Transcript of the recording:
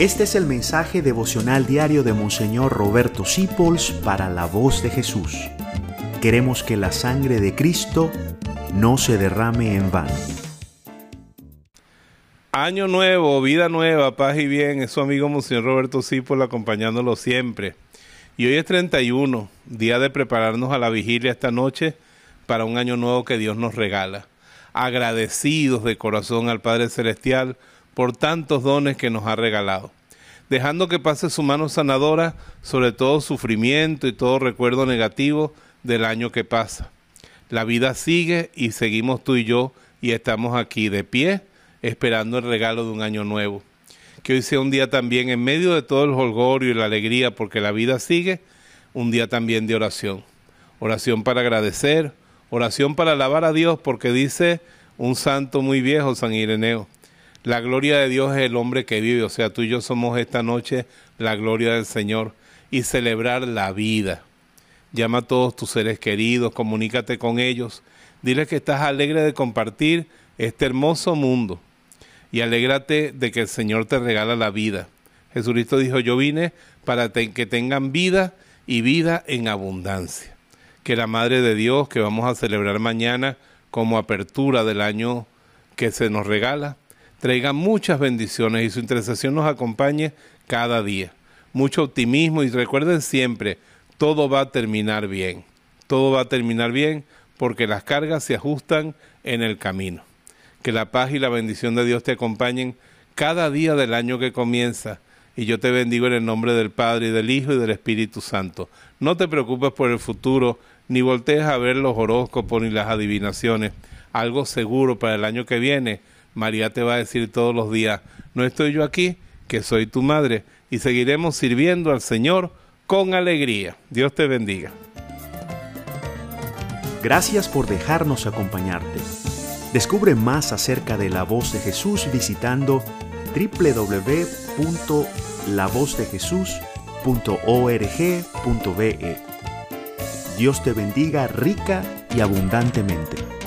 Este es el mensaje devocional diario de Monseñor Roberto Sipols para la voz de Jesús. Queremos que la sangre de Cristo no se derrame en vano. Año nuevo, vida nueva, paz y bien. Es su amigo Monseñor Roberto Sipols acompañándolo siempre. Y hoy es 31, día de prepararnos a la vigilia esta noche para un año nuevo que Dios nos regala. Agradecidos de corazón al Padre Celestial por tantos dones que nos ha regalado, dejando que pase su mano sanadora sobre todo sufrimiento y todo recuerdo negativo del año que pasa. La vida sigue y seguimos tú y yo y estamos aquí de pie esperando el regalo de un año nuevo. Que hoy sea un día también en medio de todo el holgorio y la alegría porque la vida sigue, un día también de oración. Oración para agradecer, oración para alabar a Dios porque dice un santo muy viejo, San Ireneo, la gloria de Dios es el hombre que vive, o sea, tú y yo somos esta noche la gloria del Señor y celebrar la vida. Llama a todos tus seres queridos, comunícate con ellos, dile que estás alegre de compartir este hermoso mundo y alégrate de que el Señor te regala la vida. Jesucristo dijo, yo vine para que tengan vida y vida en abundancia. Que la Madre de Dios, que vamos a celebrar mañana como apertura del año que se nos regala, traiga muchas bendiciones y su intercesión nos acompañe cada día. Mucho optimismo y recuerden siempre, todo va a terminar bien. Todo va a terminar bien porque las cargas se ajustan en el camino. Que la paz y la bendición de Dios te acompañen cada día del año que comienza. Y yo te bendigo en el nombre del Padre y del Hijo y del Espíritu Santo. No te preocupes por el futuro, ni voltees a ver los horóscopos ni las adivinaciones. Algo seguro para el año que viene María te va a decir todos los días, no estoy yo aquí, que soy tu madre, y seguiremos sirviendo al Señor con alegría. Dios te bendiga. Gracias por dejarnos acompañarte. Descubre más acerca de la voz de Jesús visitando www.lavozdejesús.org.be. Dios te bendiga rica y abundantemente.